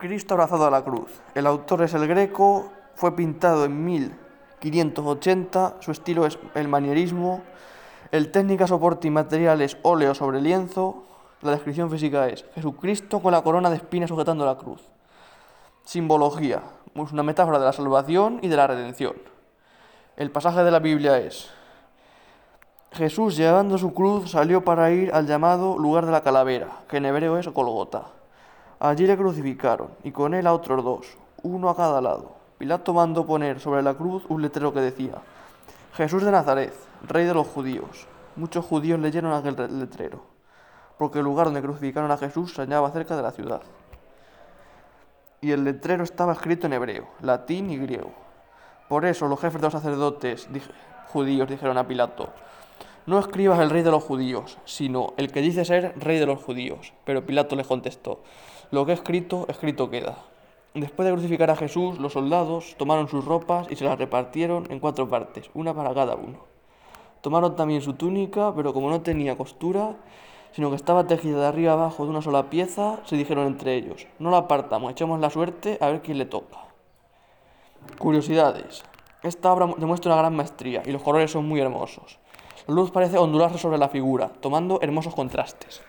Cristo abrazado a la cruz. El autor es el greco, fue pintado en 1580, su estilo es el manierismo, el técnica, soporte y material es óleo sobre lienzo, la descripción física es Jesucristo con la corona de espinas sujetando la cruz. Simbología, es una metáfora de la salvación y de la redención. El pasaje de la Biblia es Jesús llevando su cruz salió para ir al llamado lugar de la calavera, que en hebreo es Golgota. Allí le crucificaron, y con él a otros dos, uno a cada lado. Pilato mandó poner sobre la cruz un letrero que decía, Jesús de Nazaret, rey de los judíos. Muchos judíos leyeron aquel letrero, porque el lugar donde crucificaron a Jesús se hallaba cerca de la ciudad. Y el letrero estaba escrito en hebreo, latín y griego. Por eso los jefes de los sacerdotes judíos dijeron a Pilato, no escribas el rey de los judíos, sino el que dice ser rey de los judíos. Pero Pilato les contestó, lo que he escrito, escrito queda. Después de crucificar a Jesús, los soldados tomaron sus ropas y se las repartieron en cuatro partes, una para cada uno. Tomaron también su túnica, pero como no tenía costura, sino que estaba tejida de arriba abajo de una sola pieza, se dijeron entre ellos, no la apartamos, echemos la suerte a ver quién le toca. Curiosidades. Esta obra demuestra una gran maestría y los colores son muy hermosos. La luz parece ondularse sobre la figura, tomando hermosos contrastes.